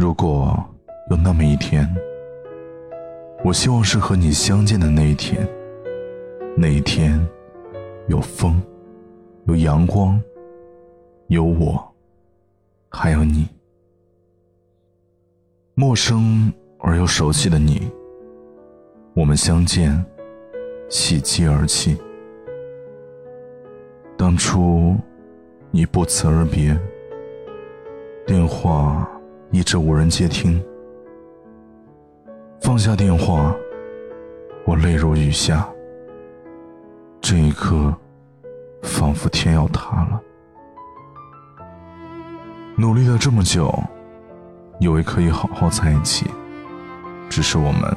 如果有那么一天，我希望是和你相见的那一天。那一天，有风，有阳光，有我，还有你。陌生而又熟悉的你，我们相见，喜极而泣。当初，你不辞而别，电话一直无人接听。放下电话，我泪如雨下。这一刻，仿佛天要塌了。努力了这么久，以为可以好好在一起，只是我们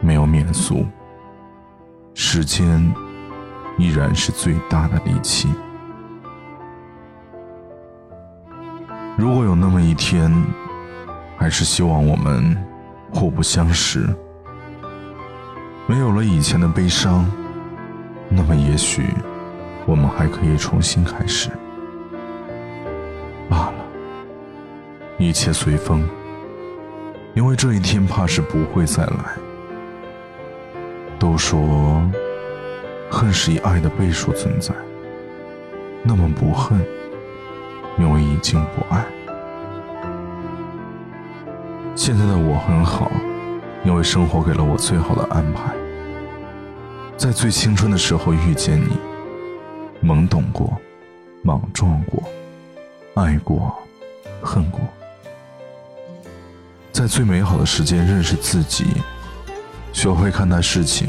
没有免俗。时间。依然是最大的利器。如果有那么一天，还是希望我们互不相识，没有了以前的悲伤，那么也许我们还可以重新开始。罢了，一切随风，因为这一天怕是不会再来。都说。恨是以爱的倍数存在，那么不恨，因为已经不爱。现在的我很好，因为生活给了我最好的安排。在最青春的时候遇见你，懵懂过，莽撞过，爱过，恨过。在最美好的时间认识自己，学会看待事情。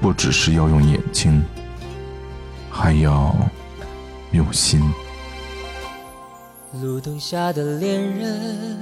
不只是要用眼睛，还要用心。路灯下的恋人，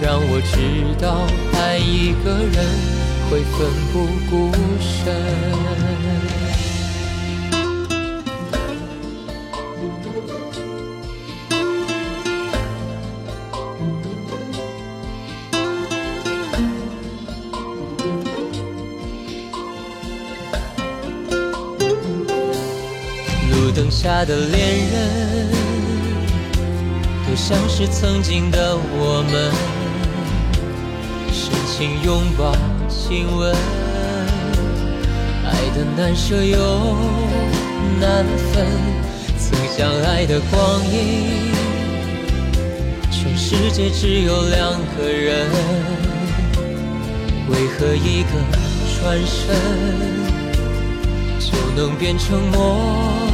让我知道爱一个人会奋不顾身。路灯下的恋人，都像是曾经的我们，请拥抱、亲吻，爱的难舍又难分。曾相爱的光阴，全世界只有两个人，为何一个转身就能变成陌？